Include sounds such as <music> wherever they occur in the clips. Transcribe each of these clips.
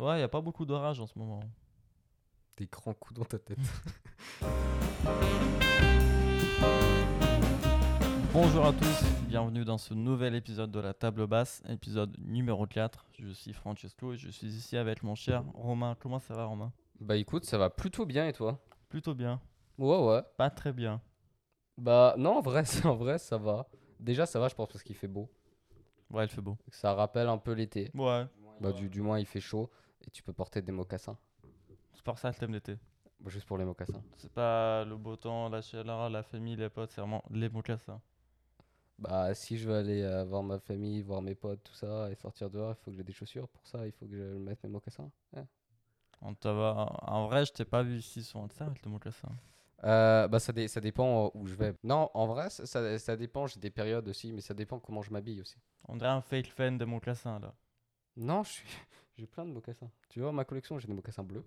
Ouais, y a pas beaucoup d'orage en ce moment. Des grands coups dans ta tête. <laughs> Bonjour à tous, bienvenue dans ce nouvel épisode de la table basse, épisode numéro 4. Je suis Francesco et je suis ici avec mon cher Romain. Comment ça va Romain? Bah écoute, ça va plutôt bien et toi? Plutôt bien. Ouais, ouais. Pas très bien. Bah non, en vrai, <laughs> en vrai, ça va. Déjà, ça va, je pense, parce qu'il fait beau. Ouais, il fait beau. Ça rappelle un peu l'été. Ouais. Bah du, du moins, il fait chaud et tu peux porter des mocassins. C'est pour ça t'aimes l'été. Bah, juste pour les mocassins. C'est pas le beau temps, la chaleur, la famille, les potes, c'est vraiment les mocassins. Bah si je veux aller euh, voir ma famille, voir mes potes, tout ça, et sortir dehors, il faut que j'ai des chaussures. Pour ça, il faut que je mette mes mocassins. Ouais. On. En vrai, je t'ai pas vu ici sur ça avec le mocassin. Euh, bah ça, dé- ça dépend où je vais. Non, en vrai, ça, ça, ça dépend. J'ai des périodes aussi, mais ça dépend comment je m'habille aussi. On dirait un fake fan des mocassins là. Non, je suis... j'ai plein de mocassins. Tu vois, ma collection, j'ai des mocassins bleus.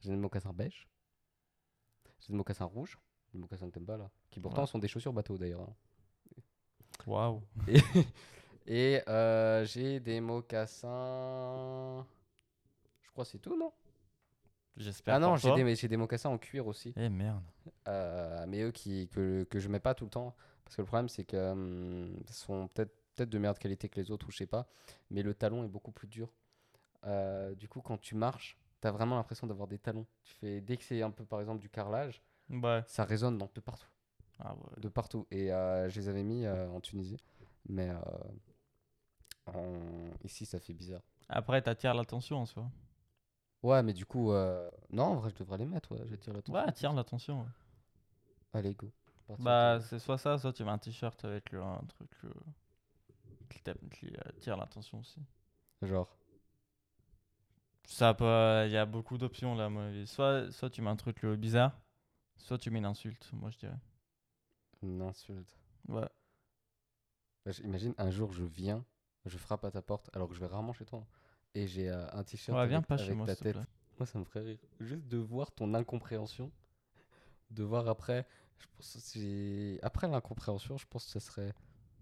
J'ai des mocassins beige. J'ai des mocassins rouges. Des mocassins t'aimes pas là. Qui pourtant Ouais. sont des chaussures bateau d'ailleurs. hein. Waouh. Et, <laughs> et euh, j'ai des mocassins. Je crois que c'est tout, non? J'espère. Ah non, pour j'ai toi. des, j'ai des mocassins en cuir aussi. Eh merde. Euh, mais eux qui, que, que je mets pas tout le temps. Parce que le problème, c'est que hum, sont peut-être peut-être de meilleure qualité que les autres ou je sais pas. Mais le talon est beaucoup plus dur. Euh, du coup, quand tu marches, t'as vraiment l'impression d'avoir des talons. Tu fais, dès que c'est un peu, par exemple, du carrelage, Ouais. ça résonne dans, de partout. Ah ouais. De partout. Et euh, je les avais mis euh, en Tunisie. Mais en- ici, ça fait bizarre. Après, t'attires l'attention en soi. Ouais, mais du coup, non, en vrai, je devrais les mettre. Ouais, j'attire l'attention. Ouais, attire l'attention. ouais. Allez, go. Bah, c'est soit ça, soit tu mets un t-shirt avec le- un truc qui, qui attire l'attention aussi. Genre. Ça peut. Il y a beaucoup d'options là. moi. Soit, soit tu mets un truc euh, bizarre, soit tu mets une insulte, moi je dirais. Une insulte. Ouais. Bah, Imagine un jour je viens, je frappe à ta porte alors que je vais rarement chez toi hein, et j'ai euh, un t-shirt Ouais, avec, pas chez avec moi, ta tête. plaît. Moi ça me ferait rire. Juste de voir ton incompréhension, de voir après. Je pense que après l'incompréhension, je pense que ce serait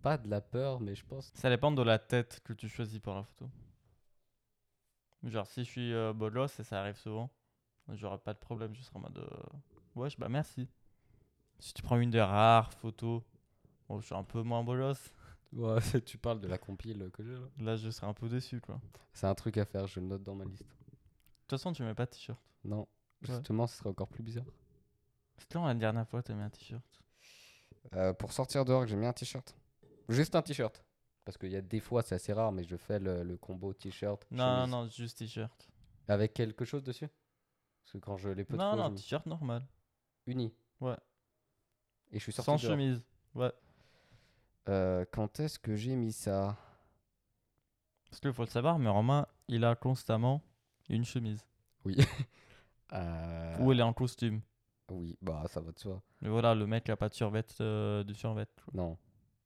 pas de la peur, mais je pense. Ça dépend de la tête que tu choisis pour la photo. Genre, si je suis euh, bolos et ça arrive souvent, j'aurais pas de problème. Je serai en mode. euh, Wesh, bah merci. Si tu prends une des rares photos, bon, je suis un peu moins bolos. <laughs> Ouais, <laughs> tu parles de la compile que j'ai là. Là, je serais un peu déçu, quoi. C'est un truc à faire, je le note dans ma liste. De toute façon, tu mets pas de t-shirt. Non, Ouais. justement, ce serait encore plus bizarre. C'était quand la dernière fois t'as mis un t-shirt? Euh, pour sortir dehors, j'ai mis un t-shirt. Juste un t-shirt. Parce qu'il y a des fois, c'est assez rare, mais je fais le, le combo t-shirt. Non, chemise. non, juste t-shirt. Avec quelque chose dessus? Parce que quand je les peux Non, non, je t-shirt normal. uni. Ouais. Et je suis sorti Sans dehors. chemise. Ouais. Euh, quand est-ce que j'ai mis ça? Parce qu'il faut le savoir, mais Romain, il a constamment une chemise. <laughs> Euh, Ou il est en costume. Oui, bah ça va de soi. Mais voilà, le mec a pas de survêt, euh, de survêt. Non.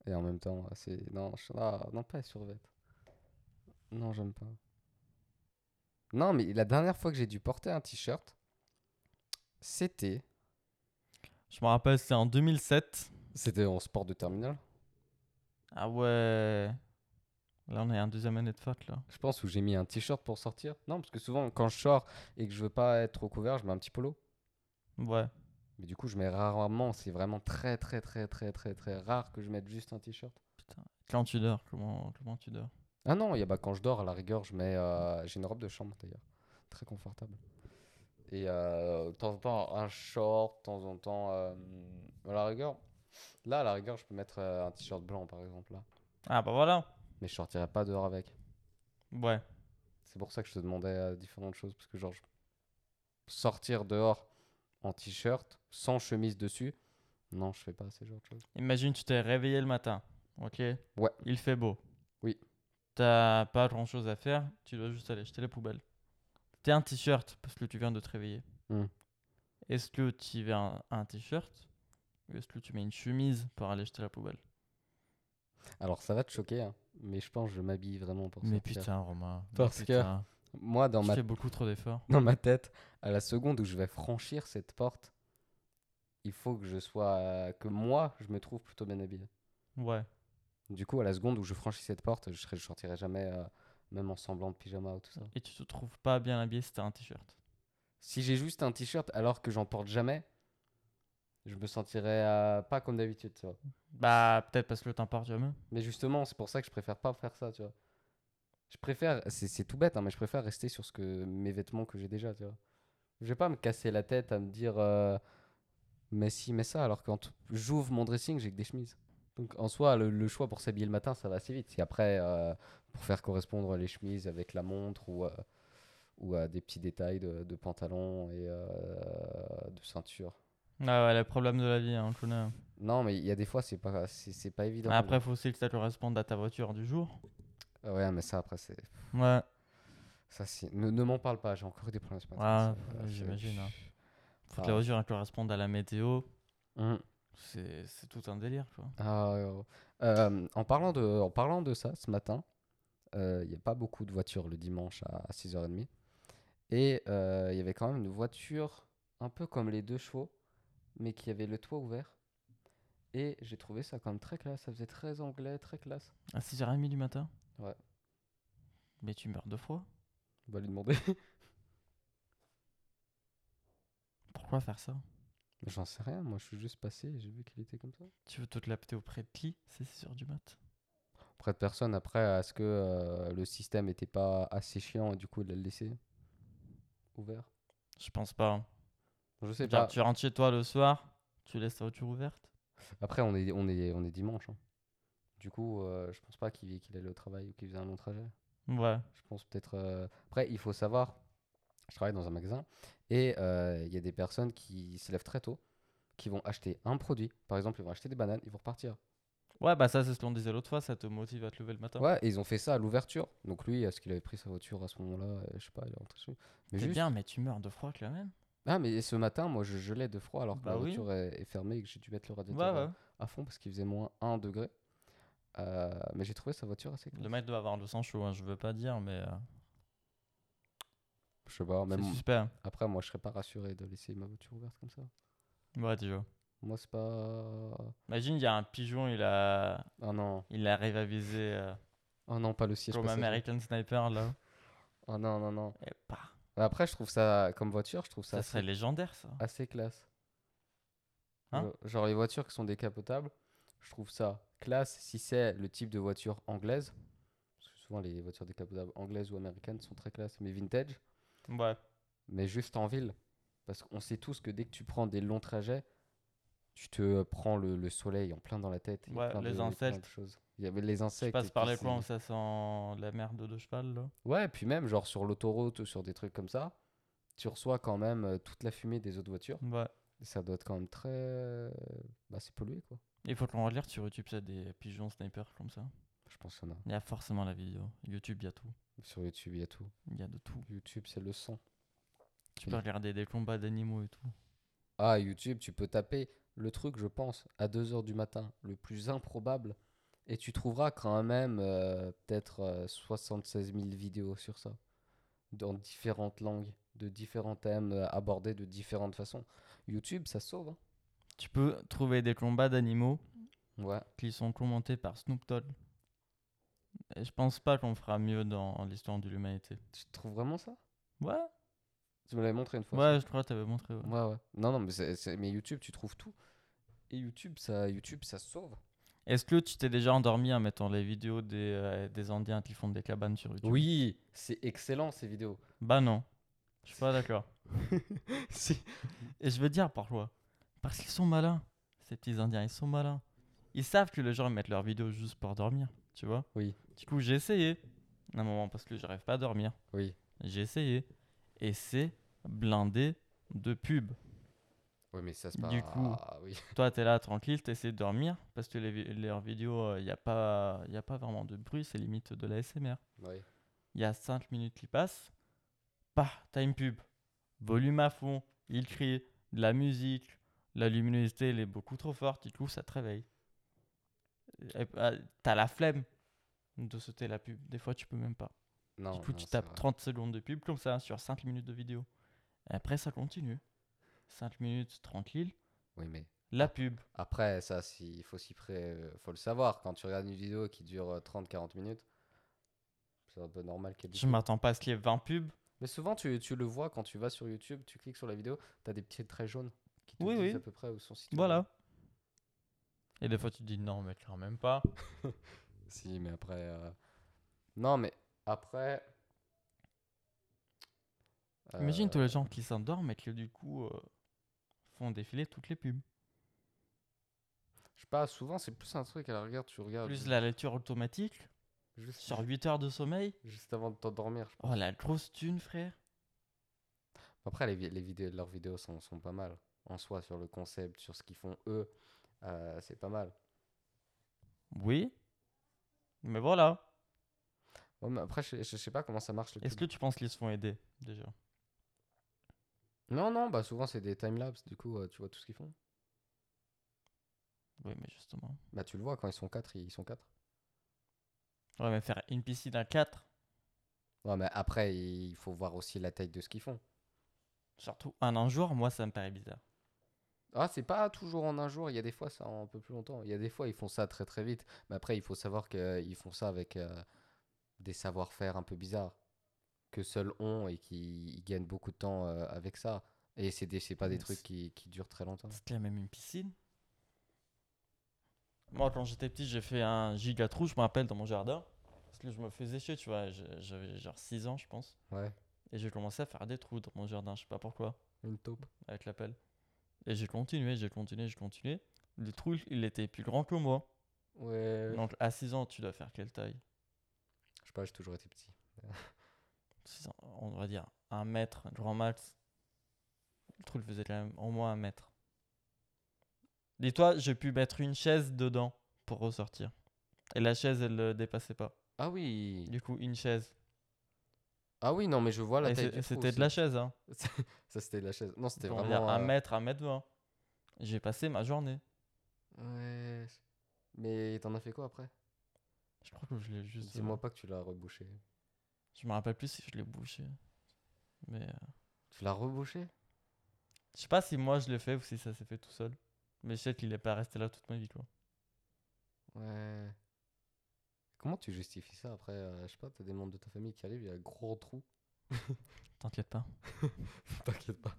Et en même temps, c'est. Non, je... ah, non, pas survêt. Non, j'aime pas. Non, mais la dernière fois que j'ai dû porter un t-shirt, c'était. Je me rappelle, c'était en 2007. C'était en sport de terminal. Ah ouais. Là, on est en deuxième année de fac, là. Je pense où j'ai mis un t-shirt pour sortir. Non, parce que souvent, quand je sors et que je veux pas être trop couvert, je mets un petit polo. Ouais. Mais du coup, je mets rarement. C'est vraiment très, très, très, très, très, très rare que je mette juste un t-shirt. Putain. Quand tu dors, comment, comment tu dors? Ah non, y a, bah, quand je dors, à la rigueur, je mets. euh, j'ai une robe de chambre d'ailleurs. Très confortable. Et euh, de temps en temps, un short, de temps en temps. euh, à la rigueur. Là, à la rigueur, je peux mettre un t-shirt blanc par exemple. là. Ah bah voilà. Mais je sortirai pas dehors avec. Ouais. C'est pour ça que je te demandais différentes choses. Parce que, genre, je- sortir dehors en t-shirt, sans chemise dessus, non, je fais pas ces genres de choses. Imagine, tu t'es réveillé le matin. Ok? Ouais. Il fait beau. Oui. T'as pas grand chose à faire. Tu dois juste aller jeter les poubelles. T'es un t-shirt parce que tu viens de te réveiller. Hmm. Est-ce que tu veux un, un t-shirt ou est-ce que tu mets une chemise pour aller jeter la poubelle? Alors, ça va te choquer, hein, mais je pense que je m'habille vraiment pour Mais sortir. putain, Romain. mais Parce que Moi, dans ma fais beaucoup trop d'efforts. dans ma tête, à la seconde où je vais franchir cette porte, il faut que je sois, que moi, je me trouve plutôt bien habillé. Ouais. Du coup, à la seconde où je franchis cette porte, je ne sortirai jamais euh, même en semblant de pyjama ou tout ça. Et tu te trouves pas bien habillé si t'as un t-shirt? Si j'ai juste un t-shirt alors que j'en porte jamais, je me sentirais euh, pas comme d'habitude, tu vois. Bah, peut-être parce que t'importes jamais. Mais justement, c'est pour ça que je préfère pas faire ça, tu vois. Je préfère, c'est tout bête, hein, mais je préfère rester sur ce que mes vêtements que j'ai déjà, tu vois. Je vais pas me casser la tête à me dire, euh, mais si, mais ça, alors quand j'ouvre mon dressing, j'ai que des chemises. Donc en soi, le, le choix pour s'habiller le matin, ça va assez vite. Si après, euh, pour faire correspondre les chemises avec la montre ou, euh, ou euh, des petits détails de, de pantalon et de ceinture. Ah ouais, les problèmes de la vie, hein, on connaît. Non, mais il y a des fois, c'est pas, c'est pas évident. Après, faut aussi que ça corresponde à ta voiture du jour. Ouais, mais ça, après, c'est. Ouais, Ça, c'est... Ne, ne m'en parle pas, j'ai encore eu des problèmes ce matin. Ouais, c'est- j'imagine, hein. faut que Ah. la voiture elle corresponde à la météo. Hum. C'est c'est tout un délire, quoi. Ah. Euh, en, parlant de, en parlant de ça, ce matin, euh, il n'y a pas beaucoup de voitures le dimanche à 6h30. Et euh, il y avait quand même une voiture un peu comme les deux chevaux, mais qui avait le toit ouvert. Et j'ai trouvé ça quand même très classe. Ça faisait très anglais, très classe. À 6h30 du matin? Ouais. Mais tu meurs de froid. On va lui demander. <laughs> Pourquoi faire ça? J'en sais rien, moi je suis juste passé et j'ai vu qu'il était comme ça. Tu veux te capter auprès de qui? C'est 6h du mat. Auprès de personne, après, est-ce que euh, le système était pas assez chiant et du coup il l'a laissé ouvert Je pense pas. hein. Je sais Genre, pas. tu rentres chez toi le soir, tu laisses ta voiture ouverte? Après, on est, on est, on est dimanche. hein. Du coup, euh, je pense pas qu'il allait au travail ou qu'il faisait un long trajet. Ouais. Je pense peut-être. euh, Après, il faut savoir, je travaille dans un magasin et euh, il y a des personnes qui se lèvent très tôt, qui vont acheter un produit. Par exemple, ils vont acheter des bananes, ils vont repartir. Ouais, bah ça, c'est ce qu'on disait l'autre fois, ça te motive à te lever le matin. Ouais, et ils ont fait ça à l'ouverture. Donc lui, est-ce qu'il avait pris sa voiture à ce moment-là? Euh, Je sais pas, il est rentré dessus. C'est juste... bien, mais tu meurs de froid quand même. Ah, mais ce matin, moi, je gelais de froid alors que Bah la oui. voiture est, est fermée et que j'ai dû mettre le radiateur à- ouais. à fond parce qu'il faisait moins 1 degré. Euh, mais j'ai trouvé sa voiture assez Le classe. mec doit avoir le sang chaud, hein, je veux pas dire, mais euh, Je sais pas, c'est même suspect. hein. après, moi, je serais pas rassuré de laisser ma voiture ouverte comme ça. Ouais, tu vois. Moi, c'est pas. Imagine, il y a un pigeon, il a, Oh non, il arrive à viser euh, oh non, pas le siège comme. American Sniper là. Oh non, non, non. Et bah, Après, je trouve ça, comme voiture, je trouve ça, ça assez, serait légendaire ça. assez classe. Hein Genre les voitures qui sont décapotables, je trouve ça classe si c'est le type de voiture anglaise. Parce que souvent, les voitures décapotables anglaises ou américaines sont très classes, mais vintage. Ouais. mais juste en ville. Parce qu'on sait tous que dès que tu prends des longs trajets, tu te prends le, le soleil en plein dans la tête. Ouais, plein les de- plein de insectes. choses. Il y avait les Tu insectes. passes et par les où c'est- ça sent la merde de cheval là. Ouais, et puis même, genre sur l'autoroute ou sur des trucs comme ça, tu reçois quand même euh, toute la fumée des autres voitures. Ouais. Et ça doit être quand même très. Bah, c'est pollué, quoi. Il faut qu'on relire sur YouTube, ça des pigeons snipers comme ça. Je pense qu'il y en a. Il y a forcément la vidéo. YouTube, il y a tout. Sur YouTube, il y a tout. Il y a de tout. YouTube, c'est le sang. Tu peux regarder des combats d'animaux et tout. Ah, YouTube, tu peux taper le truc, je pense, à 2h du matin, le plus improbable, et tu trouveras quand même euh, peut-être euh, 76 000 vidéos sur ça, dans différentes langues, de différents thèmes euh, abordés de différentes façons. YouTube, ça sauve. hein. Tu peux trouver des combats d'animaux Ouais. qui sont commentés par Snoop Dogg. Et je pense pas qu'on fera mieux dans l'histoire de l'humanité. Tu trouves vraiment ça? Ouais, Tu me l'avais montré une fois. ouais, je crois que t'avais montré. ouais. Ouais, ouais. Non, non, mais, YouTube, tu trouves tout. Et YouTube, ça, YouTube, ça sauve. Est-ce que tu t'es déjà endormi en mettant les vidéos des, euh, des Indiens qui font des cabanes sur YouTube? Oui, c'est excellent ces vidéos. Bah non, je suis pas d'accord. <laughs> Si. Et je veux dire pourquoi Parce qu'ils sont malins. Ces petits Indiens, ils sont malins. Ils savent que les gens mettent leurs vidéos juste pour dormir, tu vois Oui. Du coup, j'ai essayé. Un moment, parce que j'arrive pas à dormir. Oui. J'ai essayé. Et c'est blindé de pubs. Oui, mais ça se Du passe. coup. Ah, <laughs> oui. Toi, t'es là tranquille, t'essaies de dormir. Parce que les, leurs vidéos, il n'y a, pas- y a pas vraiment de bruit, c'est limite de la SMR. Oui. Il y a 5 minutes qui passent. Bah, t'as une pub. Volume à fond, il crie, de la musique, la luminosité elle est beaucoup trop forte, du coup ça te réveille. Euh, T'as la flemme de sauter la pub. Des fois, tu peux même pas. Non, du coup, non, tu tapes vrai. 30 secondes de pub comme ça sur 5 minutes de vidéo. Et après, ça continue. 5 minutes tranquille, Oui, mais la pub. après, ça, il faut s'y pré... euh, faut le savoir. Quand tu regardes une vidéo qui dure euh, 30-40 minutes, c'est un peu normal des Je m'attends pas à ce qu'il y ait 20 pubs. Mais souvent, tu, tu le vois quand tu vas sur YouTube, tu cliques sur la vidéo, tu as des petits traits jaunes qui te Oui, disent oui. à peu près où son site. Voilà. Et des fois, tu te dis non, mais quand même pas. <laughs> Si, mais après. euh, Non, mais après. Imagine euh, tous les gens qui s'endorment et qui, du coup, euh, font défiler toutes les pubs. Je sais pas, souvent, c'est plus un truc à la rigueur, tu regardes. Plus la lecture automatique, Juste, sur 8 heures de sommeil. juste avant de t'endormir. je pense. Oh, la grosse thune, frère. Après, les, les vidéos, leurs vidéos sont, sont pas mal. En soi, sur le concept, sur ce qu'ils font eux, euh, c'est pas mal. Oui. Mais voilà. Mais après, je, je sais pas comment ça marche Est-ce que tu penses qu'ils se font aider, déjà? Non, non, bah souvent c'est des timelapses, du coup, euh, tu vois tout ce qu'ils font. Oui, mais justement. Bah tu le vois, quand ils sont 4, ils sont 4. Ouais, mais faire une piscine à 4, Ouais, mais après, il faut voir aussi la taille de ce qu'ils font. surtout en un jour, moi, ça me paraît bizarre. Ah, c'est pas toujours en un jour, il y a des fois ça en un peu plus longtemps. Il y a des fois ils font ça très très vite. Mais après, il faut savoir qu'ils font ça avec euh, des savoir-faire un peu bizarres que seuls ont et qui gagnent beaucoup de temps euh, avec ça. Et c'est c'est pas des trucs c'est- qui, qui durent très longtemps. C'était la même une piscine. Moi, quand j'étais petit, j'ai fait un giga trou, je me rappelle, dans mon jardin. Parce que je me faisais chier, tu vois. J'avais genre 6 ans, je pense. Ouais, Et j'ai commencé à faire des trous dans mon jardin, je sais pas pourquoi, une taupe. avec la pelle. Et j'ai continué, j'ai continué, j'ai continué. Le trou, il était plus grand que moi. Ouais. Donc à 6 ans, tu dois faire quelle taille? Je sais pas, j'ai toujours été petit. <laughs> 6 ans, On va dire 1 mètre, grand max. Le trou, il faisait quand même au moins 1 mètre. Dis-toi, j'ai pu mettre une chaise dedans pour ressortir. Et la chaise, elle ne dépassait pas. Ah oui. Du coup, une chaise. Ah oui, non, mais je vois la Et taille c'est- du trou C'était de la <laughs> chaise, hein. Ça, c'était de la chaise. Non, c'était va dire vraiment. 1 euh, mètre, 1 mètre 20. J'ai passé ma journée. Ouais. Mais t'en as fait quoi après? Je crois que je l'ai juste. Dis-moi pas que tu l'as rebouché. Je me rappelle plus si je l'ai bouché. Mais euh, Tu l'as rebouché? je sais pas si moi je l'ai fait ou si ça s'est fait tout seul. Mais je sais qu'il est pas resté là toute ma vie, quoi. Ouais. Comment tu justifies ça après euh, Je sais pas, t'as des membres de ta famille qui arrivent, il y a un gros trou. <laughs> T'inquiète pas. <laughs> T'inquiète pas.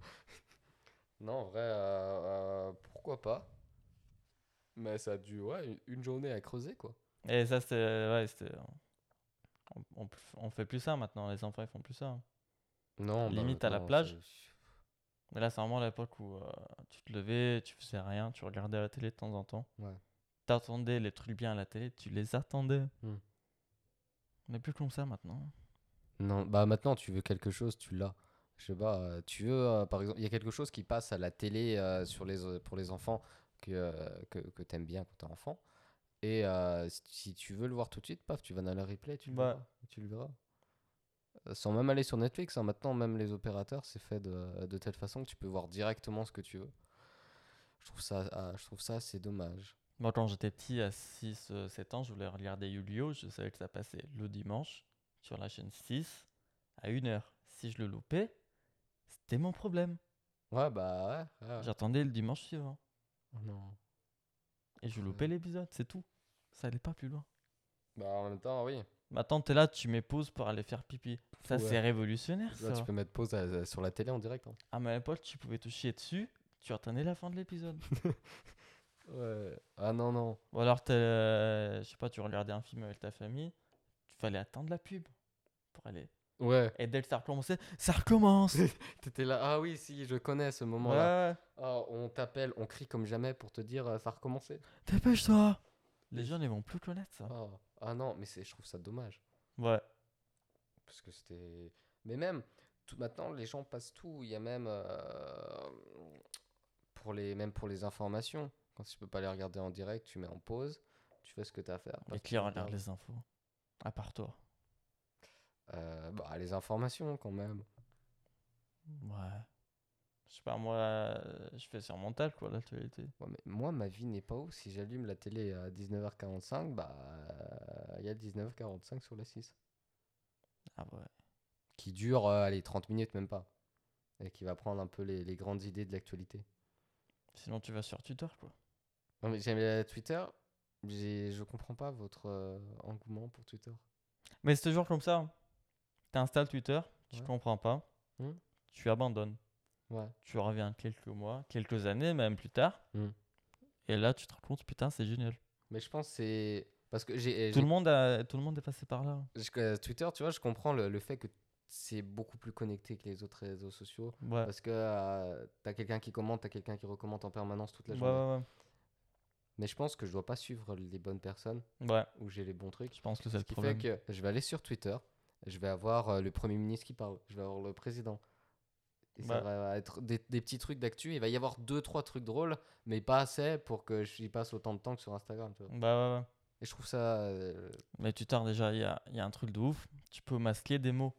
Non, en vrai, euh, euh, pourquoi pas Mais ça a dû, ouais, une- journée à creuser, quoi. Et ça, c'était. Ouais, c'était. On, on, on fait plus ça maintenant, les enfants ils font plus ça. Non, bah, Limite à la plage. Mais là, c'est vraiment l'époque où euh, tu te levais, tu faisais rien, tu regardais la télé de temps en temps. Ouais. T'attendais les trucs bien à la télé, tu les attendais. Hmm. Mais plus comme ça maintenant. Non, bah maintenant tu veux quelque chose, tu l'as. Je sais pas, euh, tu veux, euh, par exemple, il y a quelque chose qui passe à la télé euh, sur les, euh, pour les enfants que, que, que t'aimes bien quand t'es enfant. Et si, si tu veux le voir tout de suite, paf, tu vas dans le replay, tu le Ouais. verras. Tu le verras. Sans même aller sur Netflix, hein, maintenant même les opérateurs, c'est fait de, de telle façon que tu peux voir directement ce que tu veux. Je trouve ça, ah, je trouve ça assez dommage. Moi, quand j'étais petit, à 6-7 ans, je voulais regarder Yu-Gi-Oh! Je savais que ça passait le dimanche sur la chaîne 6 à 1h. Si je le loupais, c'était mon problème. Ouais, bah ouais. ouais. J'attendais le dimanche suivant. Oh non. Et je Ouais. loupais l'épisode, c'est tout. Ça allait pas plus loin. Bah en même temps, oui. Maintenant, t'es là, tu mets pause pour aller faire pipi. Ça, Ouais. c'est révolutionnaire, Là, ça. tu peux mettre pause à- sur la télé en direct. hein. À ma époque, tu pouvais te chier dessus, tu attendais la fin de l'épisode. <laughs> Ouais. Ah non, non. Ou alors, euh, je sais pas, tu regardais un film avec ta famille, il fallait attendre la pub pour aller. Ouais. Et dès que ça recommençait, ça recommence <laughs> T'étais là. Ah oui, si, je connais ce moment-là. Ouais, Ah, on t'appelle, on crie comme jamais pour te dire euh, ça a recommencé. dépêche-toi Les gens, ils vont plus connaître ça. Ah, ah non, mais je trouve ça dommage. Ouais. Parce que c'était. Mais même, tout, maintenant, les gens passent tout. Il y a même. euh, pour les, même pour les informations. Quand tu peux pas les regarder en direct, tu mets en pause. Tu fais ce que tu as à faire. Et qui regarde les infos À part toi. Euh, bah, les informations quand même. Ouais. Je sais pas, moi, je fais sur mon quoi, l'actualité. Ouais, mais moi, ma vie n'est pas où. Si j'allume la télé à 19h45, bah, euh, il y a 19h45 sur la 6. Ah ouais. Qui dure, euh, allez, 30 minutes, même pas. Et qui va prendre un peu les, les grandes idées de l'actualité. Sinon, tu vas sur Twitter, quoi. Non, mais j'aime Twitter. j'ai- Je comprends pas votre euh, engouement pour Twitter. Mais c'est toujours comme ça. Tu installes Twitter, tu Ouais. comprends pas, Hmm. tu abandonnes. Ouais. Tu reviens quelques mois, quelques années même plus tard. Hmm. Et là, tu te rends compte, putain, c'est génial. Mais je pense que c'est. Parce que j'ai. Tout le, monde a, tout le monde est passé par là. je- euh, Twitter, tu vois, je comprends le, le fait que c'est beaucoup plus connecté que les autres réseaux sociaux. Ouais. Parce que euh, t'as quelqu'un qui commente, t'as quelqu'un qui recommande en permanence toute la Ouais, journée. ouais, Mais je pense que je dois pas suivre les bonnes personnes ouais. Ou j'ai les bons trucs. je pense que c'est Ce le qui problème. fait que je vais aller sur Twitter, je vais avoir euh, le Premier ministre qui parle, je vais avoir le président. Et ça va être des, des petits trucs d'actu. Il va y avoir deux, trois trucs drôles, mais pas assez pour que j'y passe autant de temps que sur Instagram. Tu vois. Bah ouais, ouais. Et je trouve ça. euh, Mais Twitter, déjà, il y a, y a un truc de ouf. Tu peux masquer des mots.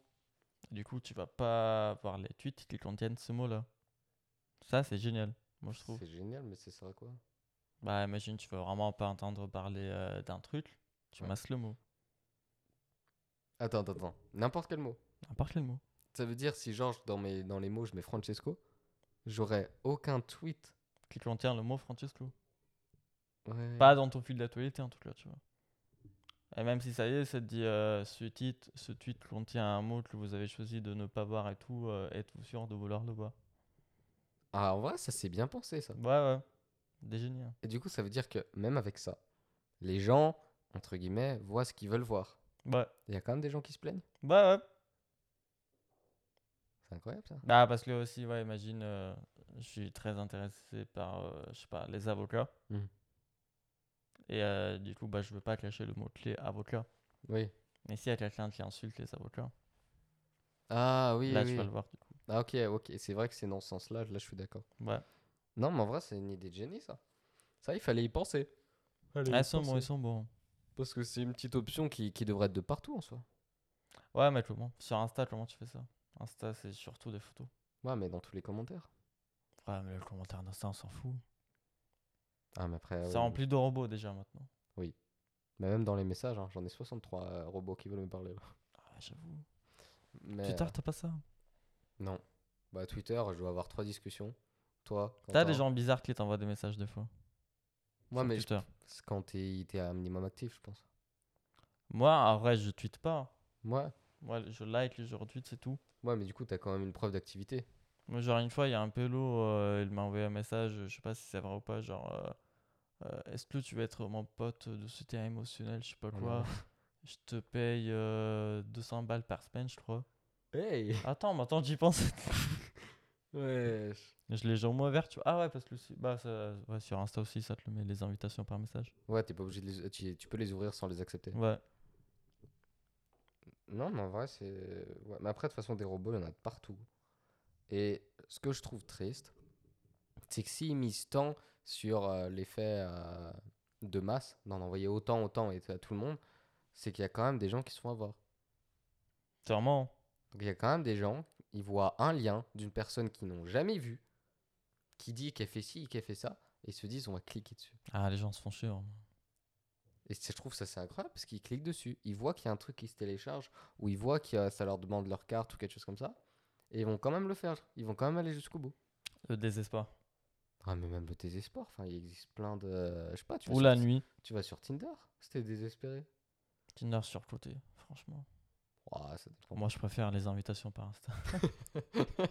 Du coup, tu vas pas voir les tweets qui contiennent ce mot-là. Ça, c'est génial, moi, je trouve. c'est génial, mais c'est ça quoi? Bah, imagine, tu veux vraiment pas entendre parler euh, d'un truc, tu Ouais. masques le mot. Attends, attends, attends. N'importe quel mot. N'importe quel mot. Ça veut dire si, genre, dans, mes, dans les mots, je mets Francesco, j'aurais aucun tweet. Qui contient le mot Francesco. Ouais. Pas dans ton fil d'actualité, en tout cas, tu vois. Et même si ça y est, ça te dit euh, ce, tweet, ce tweet contient un mot que vous avez choisi de ne pas voir et tout, euh, êtes-vous sûr de vouloir le voir? Ah, en vrai, ça c'est bien pensé ça. Ouais, ouais. Des génies. hein. Et du coup, ça veut dire que même avec ça, les gens, entre guillemets, voient ce qu'ils veulent voir. Ouais. Il y a quand même des gens qui se plaignent? Ouais, ouais. C'est incroyable ça. Bah, parce que aussi, ouais, imagine, euh, je suis très intéressé par, euh, je sais pas, les avocats. Mhm. Et euh, du coup, bah, je veux pas cacher le mot-clé avocat. Oui. Mais s'il y a quelqu'un qui insulte les avocats, Ah oui, là, oui. tu vas le voir, du coup. Ah ok, ok. C'est vrai que c'est dans ce sens-là, là je suis d'accord. Ouais. Non, mais en vrai, c'est une idée de génie ça. Ça, il fallait y penser. Fallait y Ah, ils sont bons, ils sont bons. Parce que c'est une petite option qui, qui devrait être de partout en soi. Ouais, mais comment Sur Insta, comment tu fais ça Insta, c'est surtout des photos. Ouais, mais dans tous les commentaires. Ouais, mais le commentaire d'Insta, on s'en fout. Ah, mais après. C'est ouais, rempli de robots déjà maintenant. Mais même dans les messages, hein, j'en ai 63 euh, robots qui veulent me parler. là. Ah, j'avoue. Mais, Twitter, euh, t'as pas ça? Non. Bah, Twitter, je dois avoir trois discussions. Toi, T'as des gens bizarres qui t'envoient des messages des fois. Moi, mais je- quand t'es un minimum actif, je pense. Moi, en vrai, je tweete pas. Ouais. Moi, je like, je retweet, c'est tout. Ouais, mais du coup, t'as quand même une preuve d'activité. Moi, genre, une fois, il y a un pélo, euh, il m'a envoyé un message, je sais pas si c'est vrai ou pas, genre, euh, euh, est-ce que tu veux être mon pote de soutien émotionnel, je sais pas Oh quoi. <laughs> Je te paye euh, 200 balles par semaine, je crois. Hey Attends, mais attends, j'y pense. <laughs> Ouais. je l'ai genre moi vert, tu vois. Ah ouais, parce que le bah, ça- ouais, sur Insta aussi, ça te le met les invitations par message. Ouais, t'es pas obligé de les... Tu, tu peux les ouvrir sans les accepter. Ouais. Non, mais en vrai, c'est. Ouais. Mais après, de toute façon, des robots, il y en a de partout. Et ce que je trouve triste, c'est que s'ils misent tant sur euh, l'effet euh, de masse, d'en envoyer autant, autant et à tout le monde, c'est qu'il y a quand même des gens qui se font avoir. Sûrement. Donc il y a quand même des gens, ils voient un lien d'une personne qu'ils n'ont jamais vue, qui dit qu'elle fait ci, qu'elle fait ça, et ils se disent on va cliquer dessus. Ah, les gens se font chier. hein. Et je trouve ça c'est incroyable parce qu'ils cliquent dessus. Ils voient qu'il y a un truc qui se télécharge ou ils voient que ça leur demande leur carte ou quelque chose comme ça. Et ils vont quand même le faire. Ils vont quand même aller jusqu'au bout. Le désespoir. Ah, mais même le désespoir. Enfin, il existe plein de. Je sais pas, tu vas, Ou sur... la nuit. tu vas sur Tinder. C'était désespéré. Tinder surcoté, franchement. Ouah, ça dépend. Moi, je préfère les invitations par Insta. <laughs>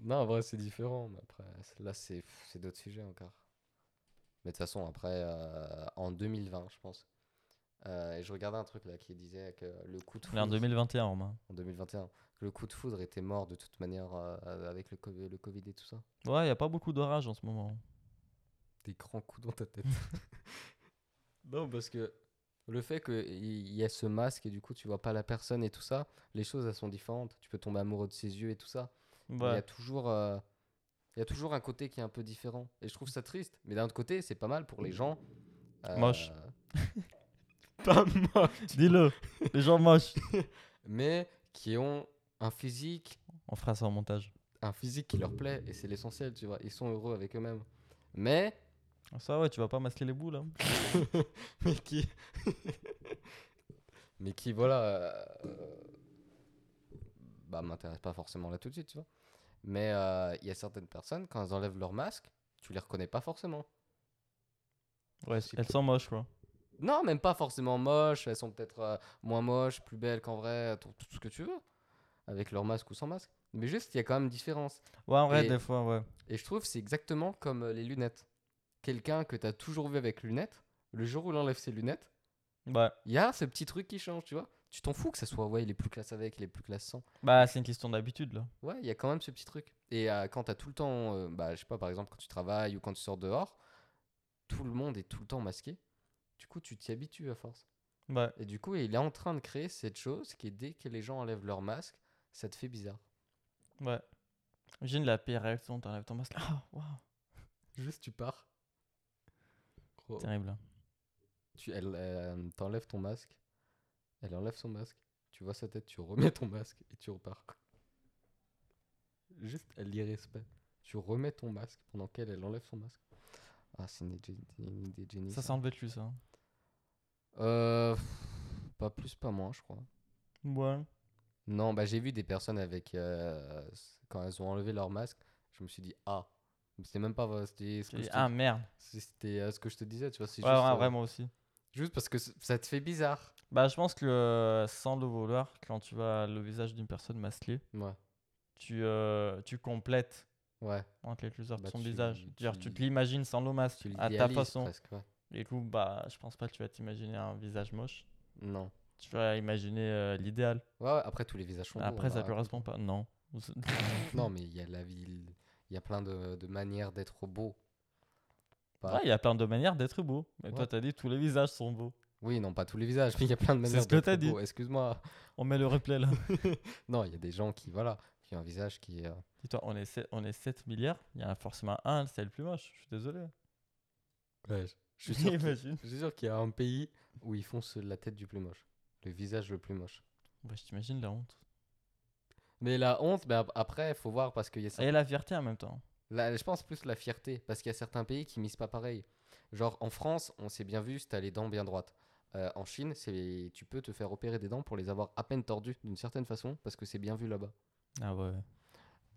Non, en vrai, c'est différent. Mais après, là, c'est c'est d'autres sujets encore. Mais de toute façon, après, euh, en 2020, je pense. euh, et je regardais un truc là qui disait que le coup de On est en foudre- 2021, Romain. en 2021, que le coup de foudre était mort de toute manière euh, avec le COVID, le Covid et tout ça. Ouais, y a pas beaucoup d'orage en ce moment. Des grands coups dans ta tête. <laughs> non, parce que le fait qu'il y ait ce masque et du coup tu vois pas la personne et tout ça, les choses elles sont différentes. Tu peux tomber amoureux de ses yeux et tout ça. Il y a toujours, euh, il y a toujours un côté qui est un peu différent. Et je trouve ça triste. Mais d'un autre côté, c'est pas mal pour les gens. euh, Moche. <laughs> pas moche. Dis-le. les gens moches. <laughs> Mais qui ont un physique, On fera ça en montage. un physique qui leur plaît. Et c'est l'essentiel, tu vois. Ils sont heureux avec eux-mêmes. Mais Ça, ouais, tu vas pas masquer les boules. Hein. <laughs> mais qui <laughs> mais qui voilà euh, euh, bah m'intéresse pas forcément là tout de suite tu vois mais euh, il y a certaines personnes quand elles enlèvent leur masque tu les reconnais pas forcément Ouais, elles sont moches, quoi. Non, même pas forcément moches. Elles sont peut-être euh, moins moches, plus belles qu'en vrai, tout, tout ce que tu veux. Avec leur masque ou sans masque. Mais juste, il y a quand même une différence. Ouais, en vrai, Et- des fois, ouais. Et je trouve que c'est exactement comme euh, les lunettes. Quelqu'un que tu as toujours vu avec lunettes, le jour où il enlève ses lunettes, Ouais. il y a ce petit truc qui change, tu vois. Tu t'en fous que ça soit, ouais, il est plus classe avec, il est plus classe sans. Bah, c'est une question d'habitude, là. Ouais, il y a quand même ce petit truc. Et euh, quand tu as tout le temps, euh, bah, je sais pas, par exemple, quand tu travailles ou quand tu sors dehors, tout le monde est tout le temps masqué. Du coup, tu t'y habitues à force. Ouais. Et du coup, il est en train de créer cette chose qui est dès que les gens enlèvent leur masque, ça te fait bizarre. Ouais. Imagine la pire réaction, t'enlèves ton masque. <laughs> Ah, waouh. Juste, tu pars. Terrible. Tu, elle euh, t'enlève ton masque, elle enlève son masque, tu vois sa tête, tu remets ton masque et tu repars. Juste, elle l'irrespect. Tu remets ton masque pendant qu'elle elle enlève son masque. Ah, c'est une idée, génie. Ça ça. de lui, ça. Euh, pas plus, pas moins, je crois. Ouais. Non, bah j'ai vu des personnes avec euh, quand elles ont enlevé leur masque, je me suis dit ah, c'était même pas c'était ce Tu que dis, je te- ah merde. c'était euh, ce que je te disais, tu vois, Ouais, ouais, euh, vraiment aussi. juste parce que ça te fait bizarre. Bah, je pense que euh, sans le vouloir, quand tu vois le visage d'une personne masquée, Ouais, tu, euh, tu complètes ouais. les plusieurs de Bah, son tu- visage. Tu tu te l'imagines sans le masque, à ta façon. presque, ouais. Et du coup, bah, je pense pas que tu vas t'imaginer un visage moche. Non. Tu vas imaginer euh, l'idéal. Ouais, ouais, après tous les visages sont Après, ça va- correspond pas. Non. <laughs> Non, mais il y a la vie, il y a plein de, de manières d'être beau. Pas- Ouais, il y a plein de manières d'être beau. Mais Ouais. toi, t'as dit tous les visages sont beaux. Oui, non, pas tous les visages, mais il y a plein de C'est manières ce que d'être dit. beau. Excuse-moi. On met le replay là. <laughs> Non, il y a des gens qui, voilà, qui ont un visage qui est. euh, Dis-toi, on est, sept- on est 7 milliards. Il y a forcément un, c'est le plus moche. Je suis désolé. Ouais, je suis <laughs> sûr qu'il- Imagine. je suis sûr qu'il y a un pays où ils font ce- la tête du plus moche, le visage le plus moche. Ouais, je t'imagine la honte. Mais la honte, ap- après, il faut voir parce qu'il y a Et la fierté en même temps. La- je pense plus la fierté, parce qu'il y a certains pays qui misent pas pareil. Genre en France, on s'est bien vu, si t'as les dents bien droites. Euh, en Chine, c'est tu peux te faire opérer des dents pour les avoir à peine tordues d'une certaine façon, parce que c'est bien vu là-bas. Ah ouais.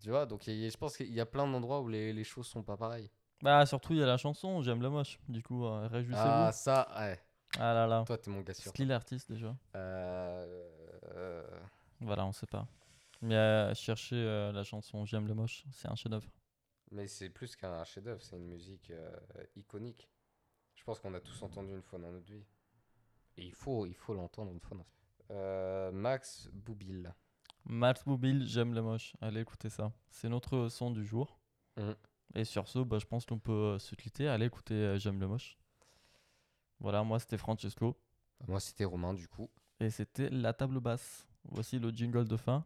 Tu vois, donc il y a- je pense qu'il y a plein d'endroits où les, les choses sont pas pareilles. Bah, surtout, il y a la chanson J'aime le moche. Du coup, euh, réjouissez-vous. Ah, Ah, ça, ouais. là là. Toi, t'es mon gars sûr. C'est qui l'artiste déjà euh, Voilà, on sait pas. Mais euh, cherchez euh, la chanson J'aime le moche. C'est un chef-d'œuvre. Mais c'est plus qu'un chef-d'œuvre, c'est une musique euh, iconique. Je pense qu'on a tous entendu une fois dans notre vie. Et il faut il faut l'entendre une fois dans Euh, Max Boubil. Max Boubil, J'aime le moche. Allez écouter ça. C'est notre son du jour. Mhm. Et sur ce, bah, je pense qu'on peut euh, se quitter. Allez écouter J'aime le moche. Voilà, moi c'était Francesco. Moi, c'était Romain, du coup. Et c'était la table basse. Voici le jingle de fin.